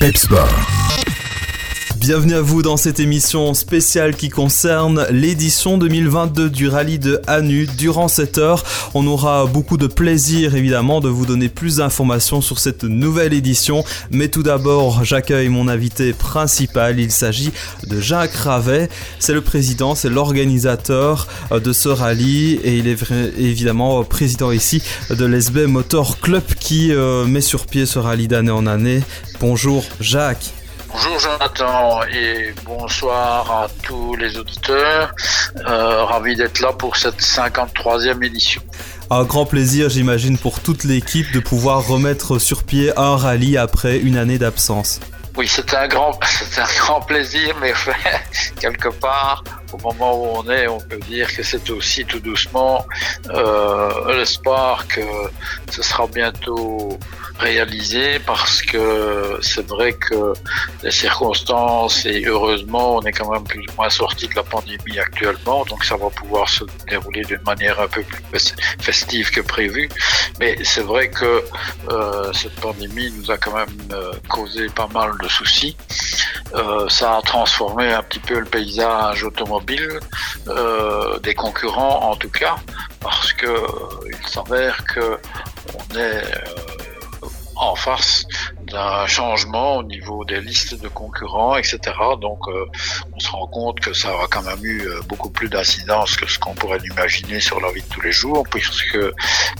Pep Bienvenue à vous dans cette émission spéciale qui concerne l'édition 2022 du rallye de Hanu. Durant cette heure, on aura beaucoup de plaisir évidemment de vous donner plus d'informations sur cette nouvelle édition. Mais tout d'abord, j'accueille mon invité principal. Il s'agit de Jacques Ravet. C'est le président, c'est l'organisateur euh, de ce rallye et il est évidemment président ici de l'SB Motor Club qui euh, met sur pied ce rallye d'année en année. Bonjour Jacques. Bonjour Jonathan et bonsoir à tous les auditeurs. Euh, ravi d'être là pour cette 53e édition. Un grand plaisir, j'imagine, pour toute l'équipe de pouvoir remettre sur pied un rallye après une année d'absence. Oui, c'est un grand, c'est un grand plaisir, mais quelque part, au moment où on est, on peut dire que c'est aussi tout doucement euh, l'espoir que ce sera bientôt réalisé parce que c'est vrai que les circonstances et heureusement on est quand même plus ou moins sorti de la pandémie actuellement donc ça va pouvoir se dérouler d'une manière un peu plus festive que prévu. Mais c'est vrai que euh, cette pandémie nous a quand même euh, causé pas mal de soucis. Euh, ça a transformé un petit peu le paysage automobile des concurrents en tout cas parce que il s'avère que on est en face d'un changement au niveau des listes de concurrents, etc. Donc, euh, on se rend compte que ça a quand même eu euh, beaucoup plus d'incidence que ce qu'on pourrait imaginer sur la vie de tous les jours, puisque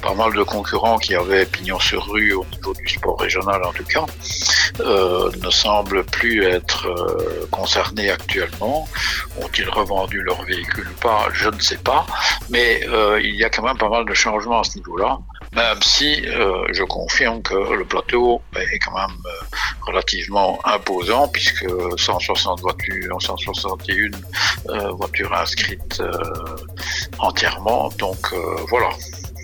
pas mal de concurrents qui avaient pignon sur rue au niveau du sport régional, en tout cas, euh, ne semblent plus être concernés actuellement. Ont-ils revendu leur véhicule ou pas? Je ne sais pas, mais il y a quand même pas mal de changements à ce niveau-là même si euh, je confirme que le plateau est quand même euh, relativement imposant puisque 160 voitures, 161 euh, voitures inscrites entièrement. Donc voilà.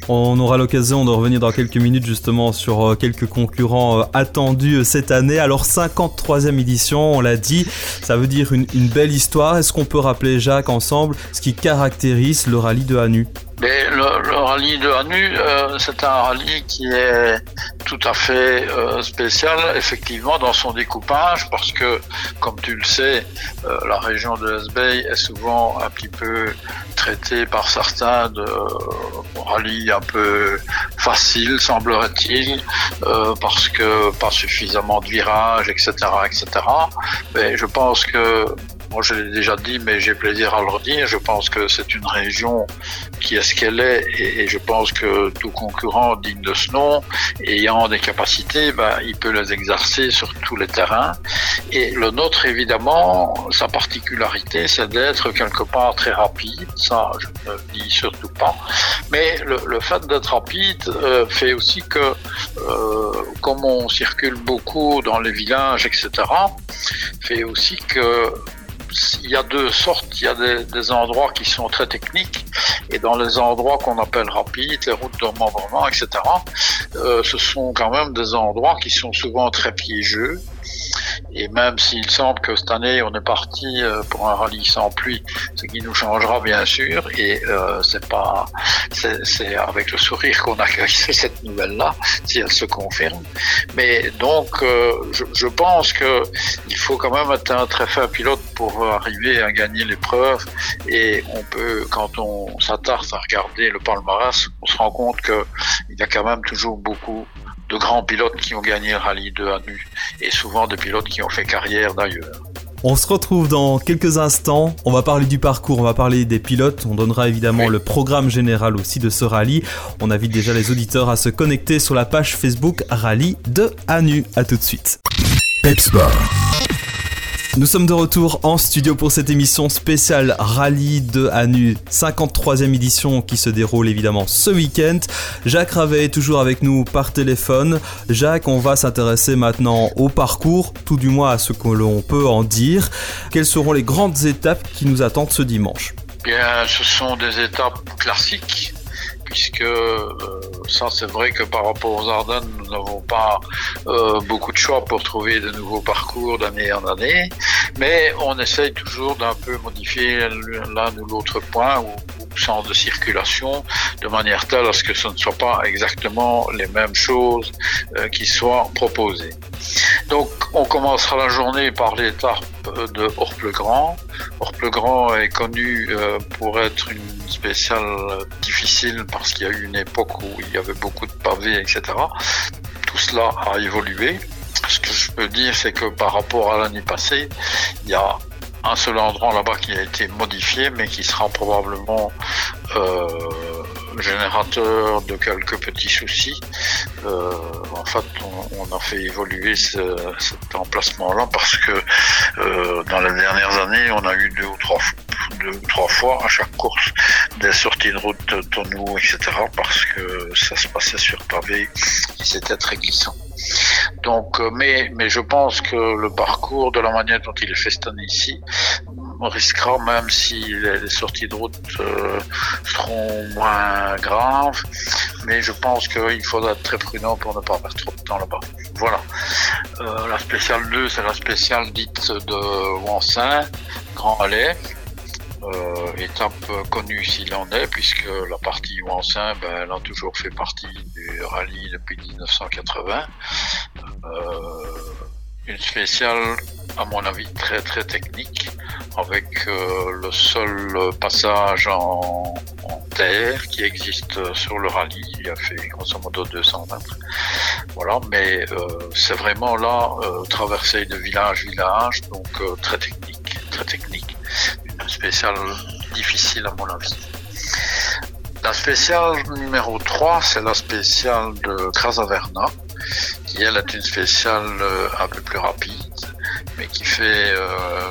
On aura l'occasion de revenir dans quelques minutes justement sur quelques concurrents attendus cette année. Alors 53e édition, on l'a dit, ça veut dire une, belle histoire. Est-ce qu'on peut rappeler Jacques ensemble ce qui caractérise le rallye de Hanu? Mais le, rallye de Hanu, euh, c'est un rallye qui est tout à fait euh, spécial, effectivement, dans son découpage, parce que, comme tu le sais, euh, la région de Hesbey est souvent un petit peu traitée par certains de rallye un peu facile, semblerait-il, parce que pas suffisamment de virages, etc., etc. Mais je pense que moi, je l'ai déjà dit, mais j'ai plaisir à le redire. Je pense que c'est une région qui est ce qu'elle est, et, je pense que tout concurrent digne de ce nom, ayant des capacités, ben, il peut les exercer sur tous les terrains. Et le nôtre, évidemment, sa particularité, c'est d'être quelque part très rapide. Ça, je ne dis surtout pas. Mais le, fait d'être rapide euh, fait aussi que, euh, comme on circule beaucoup dans les villages, etc., fait aussi que il y a deux sortes. Il y a des, endroits qui sont très techniques et dans les endroits qu'on appelle rapides, les routes de remembrement, etc., euh, ce sont quand même des endroits qui sont souvent très piégeux et même s'il semble que cette année on est parti euh, pour un rallye sans pluie, ce qui nous changera bien sûr, et euh, c'est pas, c'est avec le sourire qu'on accueille cette nouvelle-là, si elle se confirme. Mais donc, euh, je, je, pense que il faut quand même être un très fin pilote pour arriver à gagner l'épreuve, et on peut, quand on s'attarde à regarder le palmarès, on se rend compte que il y a quand même toujours beaucoup de grands pilotes qui ont gagné le rallye de Hanu et souvent des pilotes qui ont fait carrière d'ailleurs. On se retrouve dans quelques instants. On va parler du parcours, on va parler des pilotes. On donnera évidemment le programme général aussi de ce rallye. On invite déjà les auditeurs à se connecter sur la page Facebook Rallye de Hanu. A tout de suite. Pepsport. Nous sommes de retour en studio pour cette émission spéciale Rallye de Hanu, 53e édition qui se déroule évidemment ce week-end. Jacques Ravet est toujours avec nous par téléphone. Jacques, on va s'intéresser maintenant au parcours, tout du moins à ce que l'on peut en dire. Quelles seront les grandes étapes qui nous attendent ce dimanche? Bien, ce sont des étapes classiques puisque euh, ça c'est vrai que par rapport aux Ardennes, nous n'avons pas euh, beaucoup de choix pour trouver de nouveaux parcours d'année en année, mais on essaye toujours d'un peu modifier l'un ou l'autre point ou, sens de circulation de manière telle à ce que ce ne soit pas exactement les mêmes choses euh, qui soient proposées. Donc On commencera la journée par l'étape de Orple-Grand. Orple-Grand est connu euh, pour être une spéciale difficile parce qu'il y a eu une époque où il y avait beaucoup de pavés, etc. Tout cela a évolué. Ce que je peux dire, c'est que par rapport à l'année passée, il y a un seul endroit là-bas qui a été modifié, mais qui sera probablement euh, générateur de quelques petits soucis. Euh, en fait, on, a fait évoluer ce, cet emplacement-là parce que euh, dans les dernières années, on a eu deux ou trois, deux ou trois fois à chaque course des sorties de route tonneaux, etc. parce que ça se passait sur pavé et c'était très glissant. Donc, euh, mais, mais je pense que le parcours de la manière dont il est fait cette année ici risquera, même si les, sorties de route euh, seront moins graves, mais je pense qu'il faudra être très prudent pour ne pas perdre trop de temps là-bas. Voilà. Euh, la spéciale 2, c'est la spéciale dite de Wansin, Grand Allais. Euh, étape connue s'il en est, puisque la partie Wansin, ben, elle a toujours fait partie du rallye depuis 1980. Une spéciale, à mon avis, très très technique, avec euh, le seul passage en, terre qui existe sur le rallye. Il a fait grosso modo 200 mètres. Voilà, mais euh, c'est vraiment là, euh, traversée de village village, donc très technique, très technique. Une spéciale difficile à mon avis. La spéciale numéro 3, c'est la spéciale de Crasaverna, elle est une spéciale un peu plus rapide mais qui fait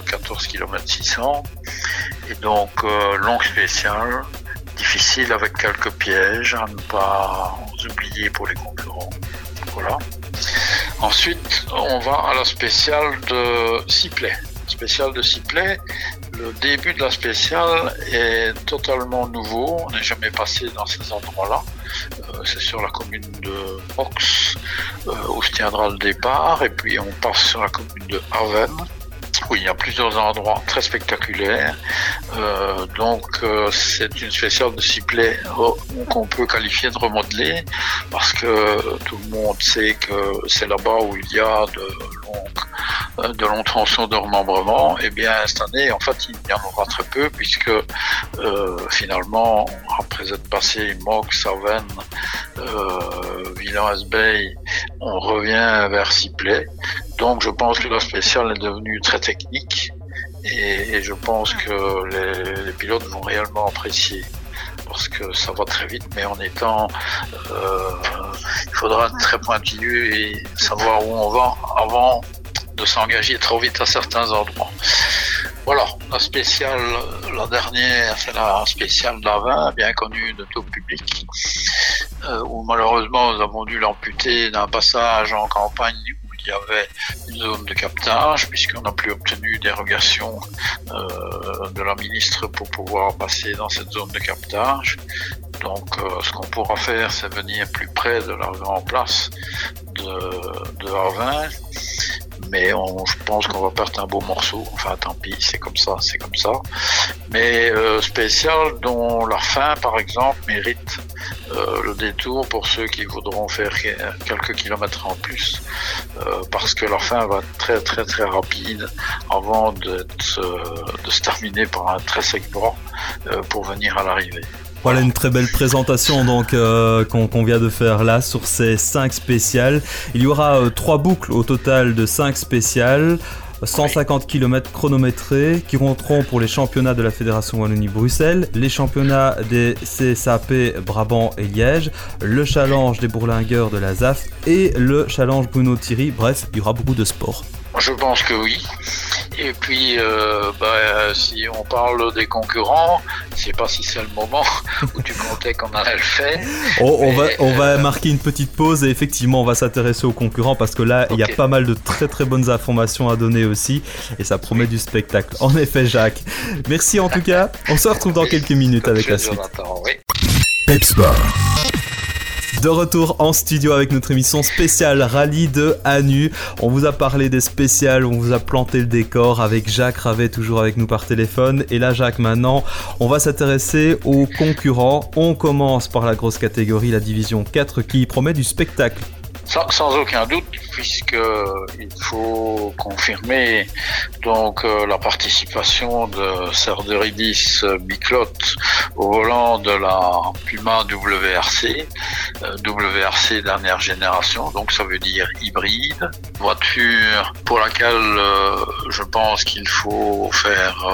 14 km 600. Et donc, euh, longue spéciale, difficile avec quelques pièges à ne pas oublier pour les concurrents. Voilà. Ensuite, on va à la spéciale de Sipley. Spéciale de Sipley, le début de la spéciale est totalement nouveau. On n'est jamais passé dans ces endroits-là. Euh, c'est sur la commune de Ox euh, où se tiendra le départ. Et puis on passe sur la commune de Haven oui, il y a plusieurs endroits très spectaculaires. Euh, donc, c'est une spéciale de ciblé qu'on peut qualifier de remodelée parce que tout le monde sait que c'est là-bas où il y a de longues, de longs tronçons de remembrement. Et eh bien, cette année, en fait, il y en aura très peu puisque finalement, après être passé Mox, Saven, euh, Villars-Bay, on revient vers Sipley. Donc je pense que la spéciale est devenue très technique et, je pense que les, pilotes vont réellement apprécier parce que ça va très vite, mais en étant, euh, il faudra être très pointilleux et savoir où on va avant de s'engager trop vite à certains endroits. Voilà, la spéciale, la dernière, c'est la spéciale d'Avin, bien connue de tout public, euh, où malheureusement nous avons dû l'amputer d'un passage en campagne il y avait une zone de captage, puisqu'on n'a plus obtenu dérogation euh, de la ministre pour pouvoir passer dans cette zone de captage. Donc, euh, ce qu'on pourra faire, c'est venir plus près de la grande place de, de mais je pense qu'on va perdre un beau morceau. Enfin, tant pis, c'est comme ça, c'est comme ça. Mais euh, spécial dont la fin, par exemple, mérite euh, le détour pour ceux qui voudront faire quelques kilomètres en plus, euh, parce que la fin va très très très rapide avant de se terminer par un très sec bras pour venir à l'arrivée. Voilà une très belle présentation donc euh, qu'on vient de faire là sur ces 5 spéciales. Il y aura euh, trois 3 boucles au total de 5 spéciales. 150 km chronométrés qui compteront pour les championnats de la Fédération Wallonie-Bruxelles, les championnats des CSAP Brabant et Liège, le challenge des bourlingueurs de la ZAF et le challenge Bruno Thierry. Bref, il y aura beaucoup de sport. Je pense que oui. Et puis, euh, bah, si on parle des concurrents, je sais pas si c'est le moment où tu comptais qu'on allait le faire. on, va, on va euh, marquer une petite pause et effectivement, on va s'intéresser aux concurrents parce que là, il y a pas mal de très très bonnes informations à donner aussi et ça promet du spectacle. En effet, Jacques. Merci en tout cas. On se retrouve dans quelques minutes avec la suite. Oui. De retour en studio avec notre émission spéciale rallye de Anu. On vous a parlé des spéciales, on vous a planté le décor avec Jacques Ravet toujours avec nous par téléphone. Et là Jacques maintenant, on va s'intéresser aux concurrents. On commence par la grosse catégorie, la division 4 qui promet du spectacle. Sans, aucun doute, puisque il faut confirmer donc euh, la participation de Serderidis Biclot au volant de la Puma WRC, euh, WRC dernière génération, donc ça veut dire hybride, voiture pour laquelle euh, je pense qu'il faut faire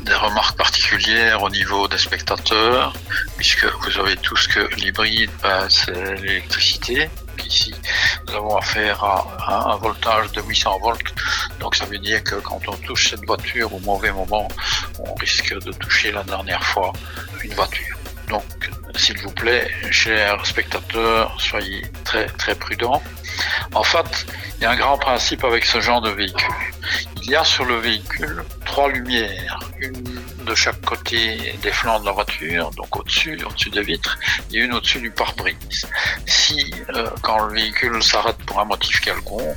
des remarques particulières au niveau des spectateurs, puisque vous avez tout ce que l'hybride, ben, c'est l'électricité. Ici, nous avons affaire à, un voltage de 800 volts. Donc ça veut dire que quand on touche cette voiture au mauvais moment, on risque de toucher la dernière fois une voiture. Donc, s'il vous plaît, chers spectateurs, soyez très très prudents. En fait, il y a un grand principe avec ce genre de véhicule. Il y a sur le véhicule trois lumières, une de chaque côté des flancs de la voiture, donc au-dessus, au-dessus des vitres, et une au-dessus du pare-brise. Si, euh, quand le véhicule s'arrête pour un motif quelconque,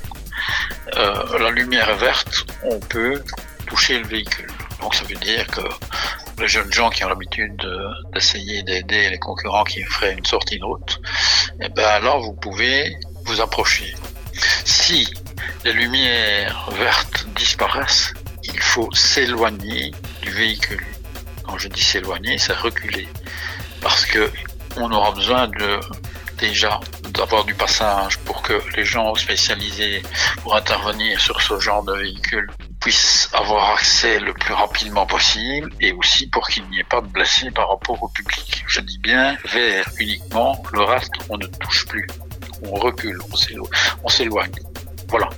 euh, la lumière est verte, on peut toucher le véhicule. Donc ça veut dire que les jeunes gens qui ont l'habitude d'essayer d'aider les concurrents qui feraient une sortie de route, eh ben là vous pouvez vous approcher. Si les lumières vertes disparaissent, il faut s'éloigner du véhicule. Quand je dis s'éloigner, c'est reculer. Parce que on aura besoin de déjà d'avoir du passage pour que les gens spécialisés pour intervenir sur ce genre de véhicule puissent avoir accès le plus rapidement possible et aussi pour qu'il n'y ait pas de blessés par rapport au public. Je dis bien vers uniquement, le reste on ne touche plus, on recule, on s'éloigne. Voilà.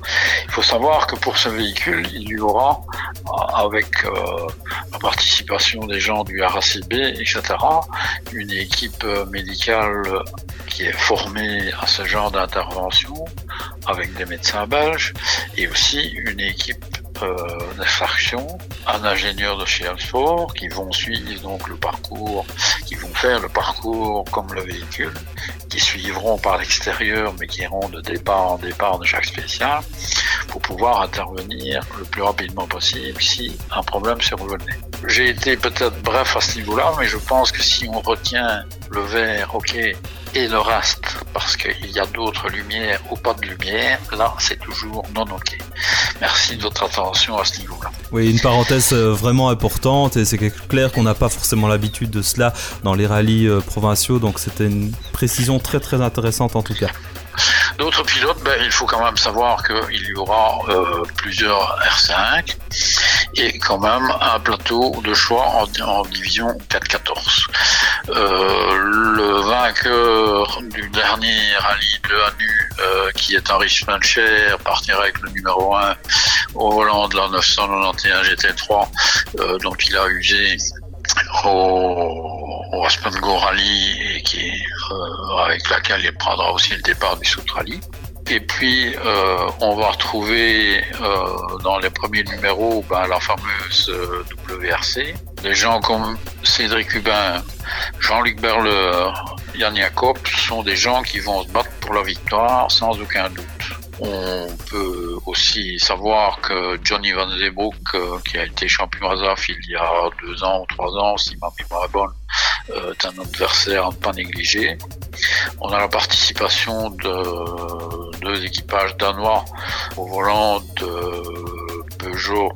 Il faut savoir que pour ce véhicule, il y aura, avec euh, la participation des gens du RACB, etc., une équipe euh, médicale qui est formée à ce genre d'intervention, avec des médecins belges, et aussi une équipe euh, d'infarction, un ingénieur de chez Alfort, qui vont suivre donc le parcours, qui vont faire le parcours comme le véhicule, qui suivront par l'extérieur, mais qui iront de départ en départ de chaque spécial, pour pouvoir intervenir le plus rapidement possible si un problème se revenait. J'ai été peut-être bref à ce niveau-là, mais je pense que si on retient le vert, ok, et le reste, parce qu'il y a d'autres lumières ou pas de lumière, là c'est toujours non ok. Merci de votre attention à ce niveau-là. Oui, une parenthèse euh, vraiment importante, et c'est clair qu'on n'a pas forcément l'habitude de cela dans les rallyes euh, provinciaux, donc c'était une précision très très intéressante en tout cas. D'autres pilotes, ben, il faut quand même savoir qu'il y aura euh, plusieurs R5 et quand même un plateau de choix en, division 4-14. Euh, le vainqueur du dernier rallye de Hanu, euh, qui est Henri Spencher, partira avec le numéro 1 au volant de la 991 GT3, euh, dont il a usé au, au Aspen Rally et qui, euh, avec laquelle il prendra aussi le départ du Sout Rally. Et puis, on va retrouver dans les premiers numéros ben, la fameuse WRC. Des gens comme Cédric Hubin, Jean-Luc Berleur, Yann Jacob sont des gens qui vont se battre pour la victoire sans aucun doute. On peut aussi savoir que Johnny Van Zeebroek, euh, qui a été champion ASAF il y a deux ans ou trois ans, si ma mémoire est bonne, euh, est un adversaire à ne pas négliger. On a la participation de deux équipages danois au volant de Peugeot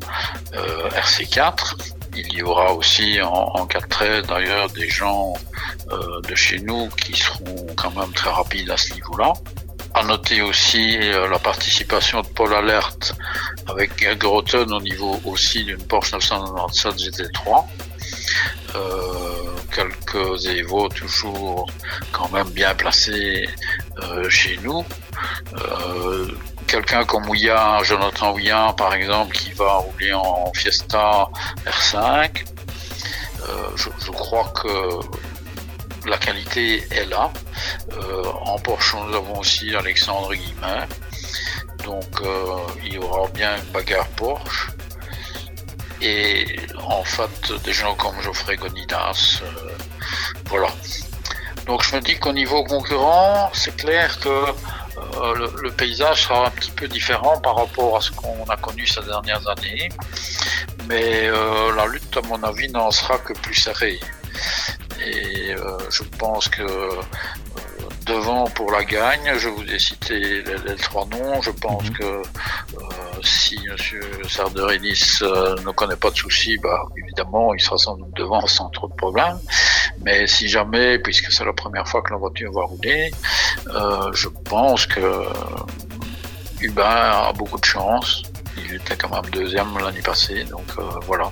euh, RC4. Il y aura aussi en, en 4 d'ailleurs des gens de chez nous qui seront quand même très rapides à ce niveau-là. À noter aussi euh, la participation de Paul Alert avec Groton au niveau aussi d'une Porsche 997 GT3. Euh, quelques Evo toujours quand même bien placés euh, chez nous. Quelqu'un comme Ouillard, Jonathan Ouillard par exemple, qui va rouler en Fiesta R5. Je, je, crois que la qualité est là. Euh, en Porsche, nous avons aussi Alexandre Guillemin. Donc, euh, il y aura bien une bagarre Porsche. Et en fait, des gens comme Geoffrey Gonidas. Euh, voilà. Donc, je me dis qu'au niveau concurrent, c'est clair que le, paysage sera un petit peu différent par rapport à ce qu'on a connu ces dernières années. Mais la lutte, à mon avis, n'en sera que plus serrée. Et euh, je pense que euh, devant pour la gagne. Je vous ai cité les, trois noms. Je pense mhm. que euh, si M. Sarderidis euh, ne connaît pas de soucis, bah, évidemment, il sera sans doute devant sans trop de problèmes. Mais si jamais, puisque c'est la première fois que la voiture va rouler, euh, je pense que Hubert a beaucoup de chance. Il était quand même deuxième l'année passée, donc voilà.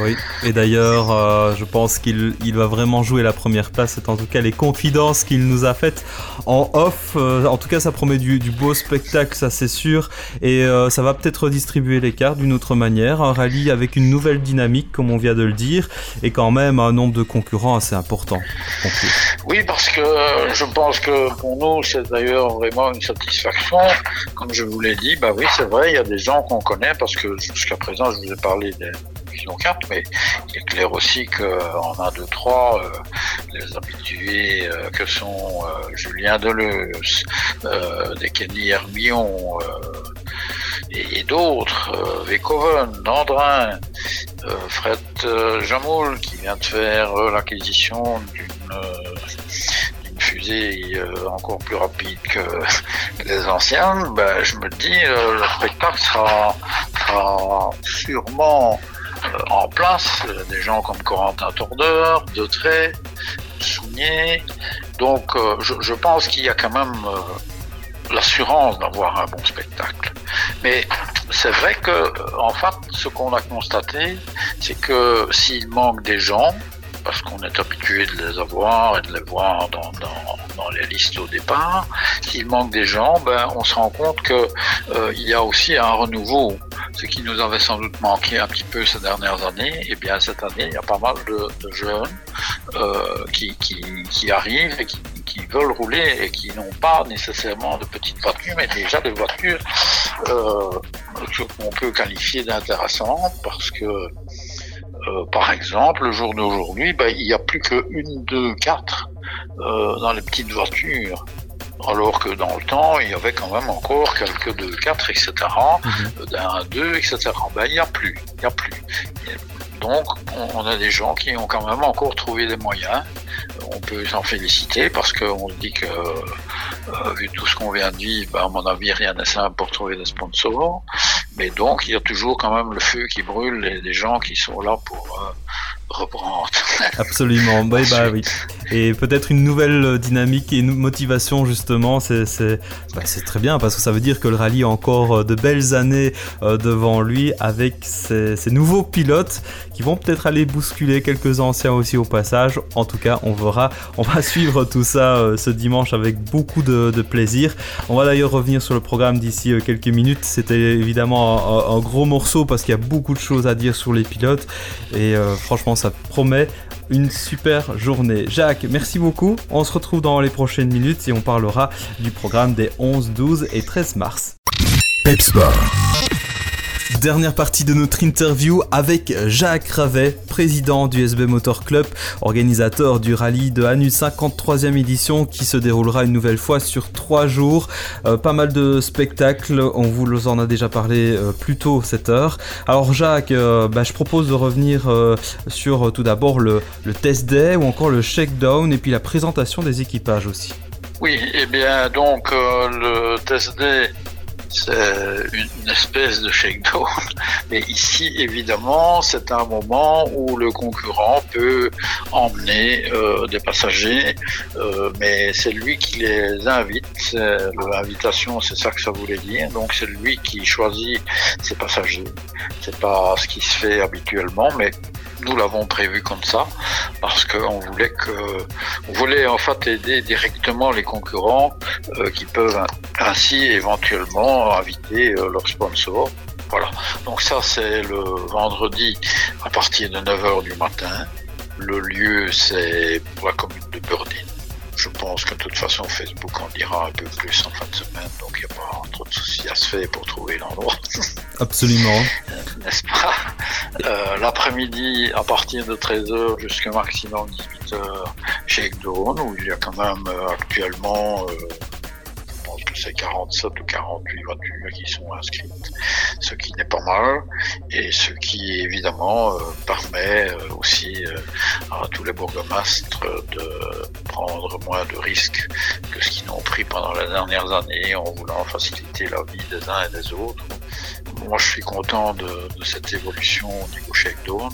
Oui, et d'ailleurs, euh, je pense qu'il il va vraiment jouer la première place. C'est en tout cas les confidences qu'il nous a faites en off. Euh, en tout cas, ça promet du, beau spectacle, ça c'est sûr. Et euh, ça va peut-être redistribuer les cartes d'une autre manière. Un rallye avec une nouvelle dynamique, comme on vient de le dire, et quand même un nombre de concurrents assez important. Oui, parce que je pense que pour nous, c'est d'ailleurs vraiment une satisfaction. Comme je vous l'ai dit, bah oui, c'est vrai, il y a des gens qu'on connaît parce que jusqu'à présent, je vous ai parlé des Vision 4, mais il est clair aussi qu'en un, deux, trois, euh, les habitués euh, que sont euh, Julien Deleuze, des Kenny Herbillon et, d'autres, Vekoven, Nandrin, Fred Jamoul qui vient de faire l'acquisition d'une fusée encore plus rapide que les anciennes, ben, je me dis le spectacle sera, sûrement euh, en place, euh, des gens comme Corentin Tordeur, Deutray, Sounier. Donc euh, je, pense qu'il y a quand même l'assurance d'avoir un bon spectacle. Mais c'est vrai que, en fait, ce qu'on a constaté, c'est que s'il manque des gens, parce qu'on est habitué de les avoir et de les voir dans, dans, les listes au départ. S'il manque des gens, ben, on se rend compte qu'il euh, y a aussi un renouveau. Ce qui nous avait sans doute manqué un petit peu ces dernières années, et eh bien cette année, il y a pas mal de, jeunes euh, qui, qui, qui, arrivent et qui, qui, veulent rouler et qui n'ont pas nécessairement de petites voitures, mais déjà des voitures euh, qu'on peut qualifier d'intéressantes parce que euh, par exemple, le jour d'aujourd'hui, bah, il n'y a plus qu'une, deux, quatre euh, dans les petites voitures. Alors que dans le temps, il y avait quand même encore quelques 2, 4, etc. D'un 2, etc. Ben, il n'y a plus. Il n'y a plus. Donc, on a des gens qui ont quand même encore trouvé des moyens. On peut s'en féliciter parce qu'on se dit que, euh, vu tout ce qu'on vient de vivre, ben, à mon avis, rien n'est simple pour trouver des sponsors. Mais donc, il y a toujours quand même le feu qui brûle et des gens qui sont là pour euh, reprendre. Absolument, bah, bah oui. Et peut-être une nouvelle euh, dynamique et une motivation justement, c'est bah, très bien parce que ça veut dire que le rallye a encore euh, de belles années devant lui avec ces, nouveaux pilotes qui vont peut-être aller bousculer quelques anciens aussi au passage. En tout cas, on verra, on va suivre tout ça ce dimanche avec beaucoup de, plaisir. On va d'ailleurs revenir sur le programme d'ici quelques minutes. C'était évidemment un, gros morceau parce qu'il y a beaucoup de choses à dire sur les pilotes et euh, franchement ça promet une super journée. Jacques, merci beaucoup. On se retrouve dans les prochaines minutes et on parlera du programme des 11, 12 et 13 mars. Pepsport. Dernière partie de notre interview avec Jacques Ravet, président du SB Motor Club, organisateur du rallye de Hanu 53e édition qui se déroulera une nouvelle fois sur trois jours. Euh, pas mal de spectacles, on vous en a déjà parlé euh, plus tôt cette heure. Alors Jacques, euh, bah, je propose de revenir sur tout d'abord le, test day ou encore le shakedown et puis la présentation des équipages aussi. Oui, et eh bien donc le test day c'est une espèce de shakedown. Mais ici, évidemment, c'est un moment où le concurrent peut emmener euh, des passagers, euh, mais c'est lui qui les invite. L'invitation, c'est ça que ça voulait dire. Donc, c'est lui qui choisit ses passagers. C'est pas ce qui se fait habituellement, mais nous l'avons prévu comme ça parce qu'on voulait que, on voulait en fait aider directement les concurrents euh, qui peuvent ainsi éventuellement inviter euh, leurs sponsors. Voilà. Donc ça c'est le vendredi à partir de 9h du matin. Le lieu c'est pour la commune de Burdine. Je pense que de toute façon Facebook en dira un peu plus en fin de semaine, donc il n'y a pas trop de soucis à se faire pour trouver l'endroit. Absolument. N'est-ce pas? Euh, L'après-midi, à partir de 13h jusqu'à maximum 18h chez Dawn, où il y a quand même euh, actuellement, euh, sais, 47 ou 48 voitures qui sont inscrites, ce qui n'est pas mal, et ce qui évidemment permet aussi à tous les bourgmestres de prendre moins de risques que ce qu'ils n'ont pris pendant les dernières années en voulant faciliter la vie des uns et des autres. Moi, je suis content de, cette évolution au niveau Shakedown.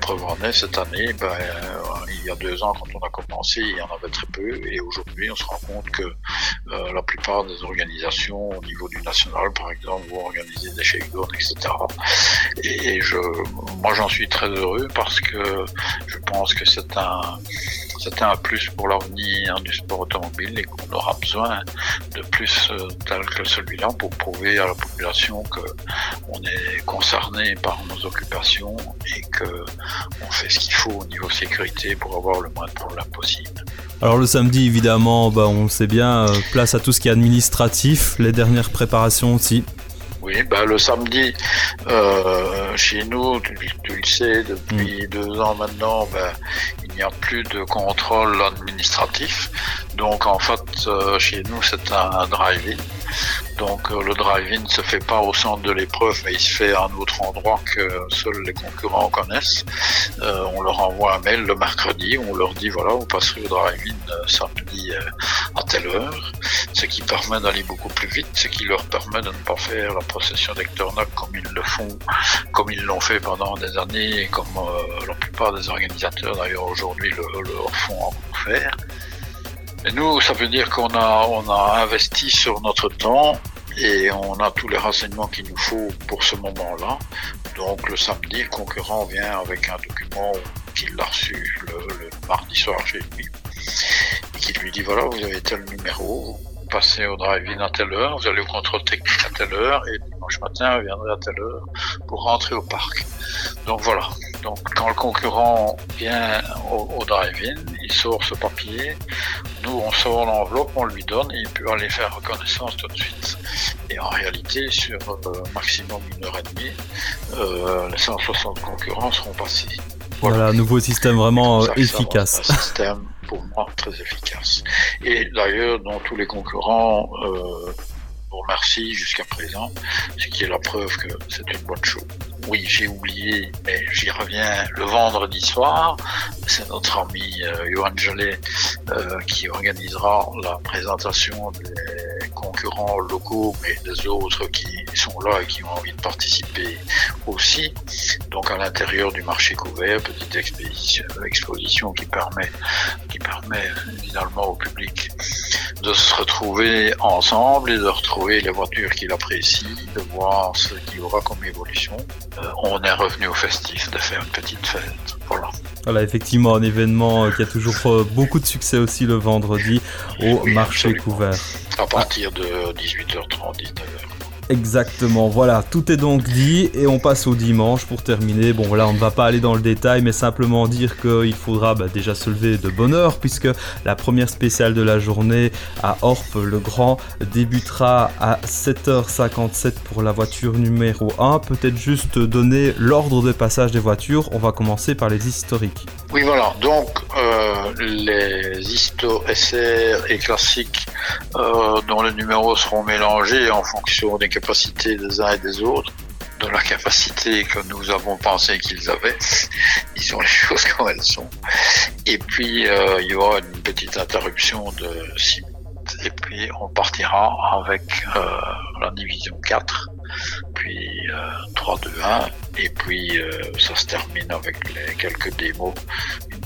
Preuve en est, cette année, ben, euh, il y a deux ans, quand on a commencé, il y en avait très peu. Et aujourd'hui, on se rend compte que euh, la plupart des organisations, au niveau du national, par exemple, vont organiser des shakedowns, etc. Et, je, moi, j'en suis très heureux parce que je pense que c'est un, c'est un plus pour l'avenir du sport automobile et qu'on aura besoin de plus euh, tel que celui-là pour prouver à la population que on est concerné par nos occupations et que on fait ce qu'il faut au niveau sécurité pour avoir le moins de problèmes possible. Alors le samedi évidemment, bah, on sait bien, euh, place à tout ce qui est administratif, les dernières préparations aussi. Oui, bah, le samedi, euh, chez nous, tu, le sais, depuis mm. deux ans maintenant, bah, il n'y a plus de contrôle administratif. Donc en fait, euh, chez nous, c'est un drive-in. Donc euh, le drive-in ne se fait pas au centre de l'épreuve, mais il se fait à un autre endroit que seuls les concurrents connaissent. Euh, on leur envoie un mail le mercredi, on leur dit voilà, vous passerez au drive-in euh, samedi à telle heure, ce qui permet d'aller beaucoup plus vite, ce qui leur permet de ne pas faire la procession d'Hectornac comme ils le font, comme ils l'ont fait pendant des années et comme la plupart des organisateurs d'ailleurs aujourd'hui le, le font encore faire. Et nous, ça veut dire qu'on a, on a investi sur notre temps et on a tous les renseignements qu'il nous faut pour ce moment-là. Donc le samedi, le concurrent vient avec un document qu'il a reçu le, mardi soir chez lui et qui lui dit voilà, vous avez tel numéro, vous passez au drive-in à telle heure, vous allez au contrôle technique à telle heure et dimanche matin, vous viendrez à telle heure pour rentrer au parc. Donc voilà. Donc quand le concurrent vient au drive-in, il sort ce papier, nous, on sort l'enveloppe, on lui donne et il peut aller faire reconnaissance tout de suite. Et en réalité, sur euh, maximum une heure et demie, euh, les 160 concurrents seront passés. Voilà, nouveau système vraiment efficace. Un système pour moi très efficace. Et d'ailleurs, dont tous les concurrents euh, remercient jusqu'à présent, ce qui est la preuve que c'est une bonne chose. Oui, j'ai oublié, mais j'y reviens le vendredi soir. C'est notre ami euh, Johan euh, qui organisera la présentation des concurrents locaux, mais des autres qui sont là et qui ont envie de participer aussi. Donc à l'intérieur du marché couvert, petite exposition, exposition qui permet, qui permet finalement au public de se retrouver ensemble et de retrouver les voitures qu'il apprécie, de voir ce qu'il y aura comme évolution. Euh, on est revenu au festif de faire une petite fête. Voilà. Voilà, effectivement, un événement euh, qui a toujours euh, beaucoup de succès aussi le vendredi au marché couvert. À partir de 18h30, 19h. Exactement, voilà, tout est donc dit et on passe au dimanche pour terminer. Bon voilà, on ne va pas aller dans le détail, mais simplement dire qu'il faudra bah, déjà se lever de bonne heure puisque la première spéciale de la journée à Orpe le Grand débutera à 7h57 pour la voiture numéro 1. Peut-être juste donner l'ordre de passage des voitures, on va commencer par les historiques. Oui voilà, donc euh, les histo SR et classiques euh, dont les numéros seront mélangés en fonction des capacités des uns et des autres, de la capacité que nous avons pensé qu'ils avaient. Ils ont les choses comme elles sont. Et puis, euh, il y aura une petite interruption de 6 minutes. Et puis, on partira avec euh, la division 4, puis 3, 2, 1. Et puis, euh, ça se termine avec les quelques démos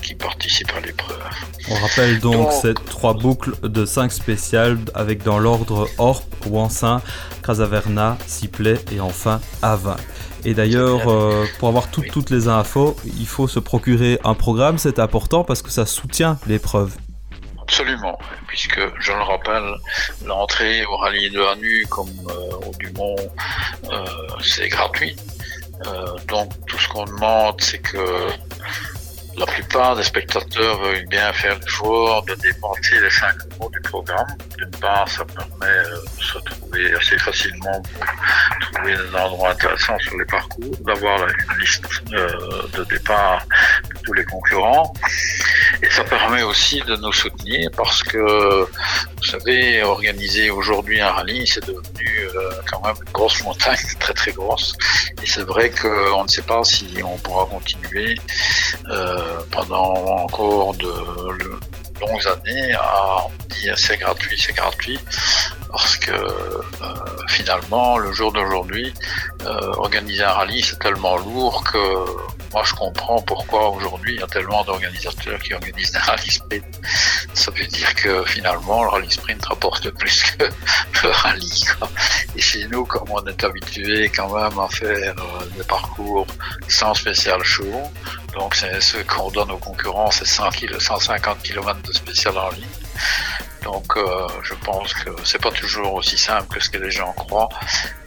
qui participent à l'épreuve. On rappelle donc, ces trois boucles de 5 spéciales avec dans l'ordre Orp, Wansin, Crasaverna, Sipley et enfin Avin. Et d'ailleurs, euh, pour avoir toutes les infos, il faut se procurer un programme, c'est important parce que ça soutient l'épreuve. Absolument, puisque je le rappelle, l'entrée au rallye de Hanu comme euh, au Dumont, euh, c'est gratuit. donc tout ce qu'on demande, c'est que la plupart des spectateurs veulent bien faire l'effort de dépenser les 5 euros du programme. D'une part, ça permet euh, de se retrouver assez facilement pour trouver des endroits intéressants sur les parcours, d'avoir une liste euh, de départ de tous les concurrents. Et ça permet aussi de nous soutenir parce que, vous savez, organiser aujourd'hui un rallye, c'est devenu euh, quand même une grosse montagne, très très grosse. Et c'est vrai qu'on ne sait pas si on pourra continuer euh, pendant encore de longues années à dire c'est gratuit, c'est gratuit, parce que euh, finalement, le jour d'aujourd'hui, organiser un rallye, c'est tellement lourd que moi, je comprends pourquoi aujourd'hui il y a tellement d'organisateurs qui organisent des rallye sprint. Ça veut dire que finalement, le rallye sprint rapporte plus que le rallye. Et chez nous, comme on est habitué quand même à faire euh, des parcours sans spécial show, donc c'est ce qu'on donne aux concurrents, c'est 150 km de spécial en ligne. Donc euh, je pense que c'est pas toujours aussi simple que ce que les gens croient.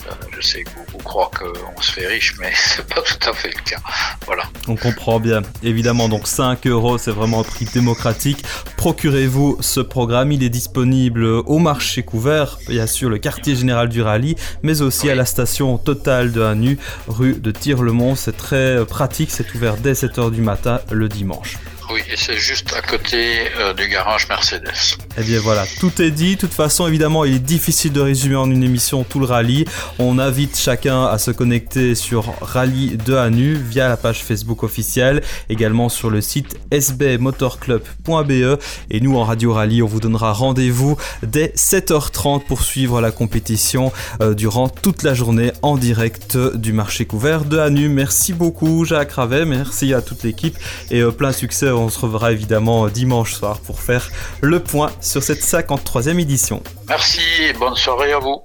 Euh, je sais que beaucoup croient qu'on se fait riche, mais c'est pas tout à fait le cas. Voilà. On comprend bien. Évidemment, donc 5 euros, c'est vraiment un prix démocratique. Procurez-vous ce programme. Il est disponible au marché couvert, bien sûr, le quartier général du rallye, mais aussi à la station totale de Hanu, rue de Tire-le-Mont. C'est très pratique. C'est ouvert dès 7h du matin le dimanche. Oui, et c'est juste à côté euh, du garage Mercedes. Eh bien voilà, tout est dit. De toute façon, évidemment, il est difficile de résumer en une émission tout le rallye. On invite chacun à se connecter sur Rallye de Hanu via la page Facebook officielle, également sur le site sbmotorclub.be. Et nous, en Radio Rallye, on vous donnera rendez-vous dès 7h30 pour suivre la compétition euh, durant toute la journée en direct du marché couvert de Hanu. Merci beaucoup, Jacques Ravet. Merci à toute l'équipe et euh, plein succès on se reverra évidemment dimanche soir pour faire le point sur cette 53e édition. Merci et bonne soirée à vous.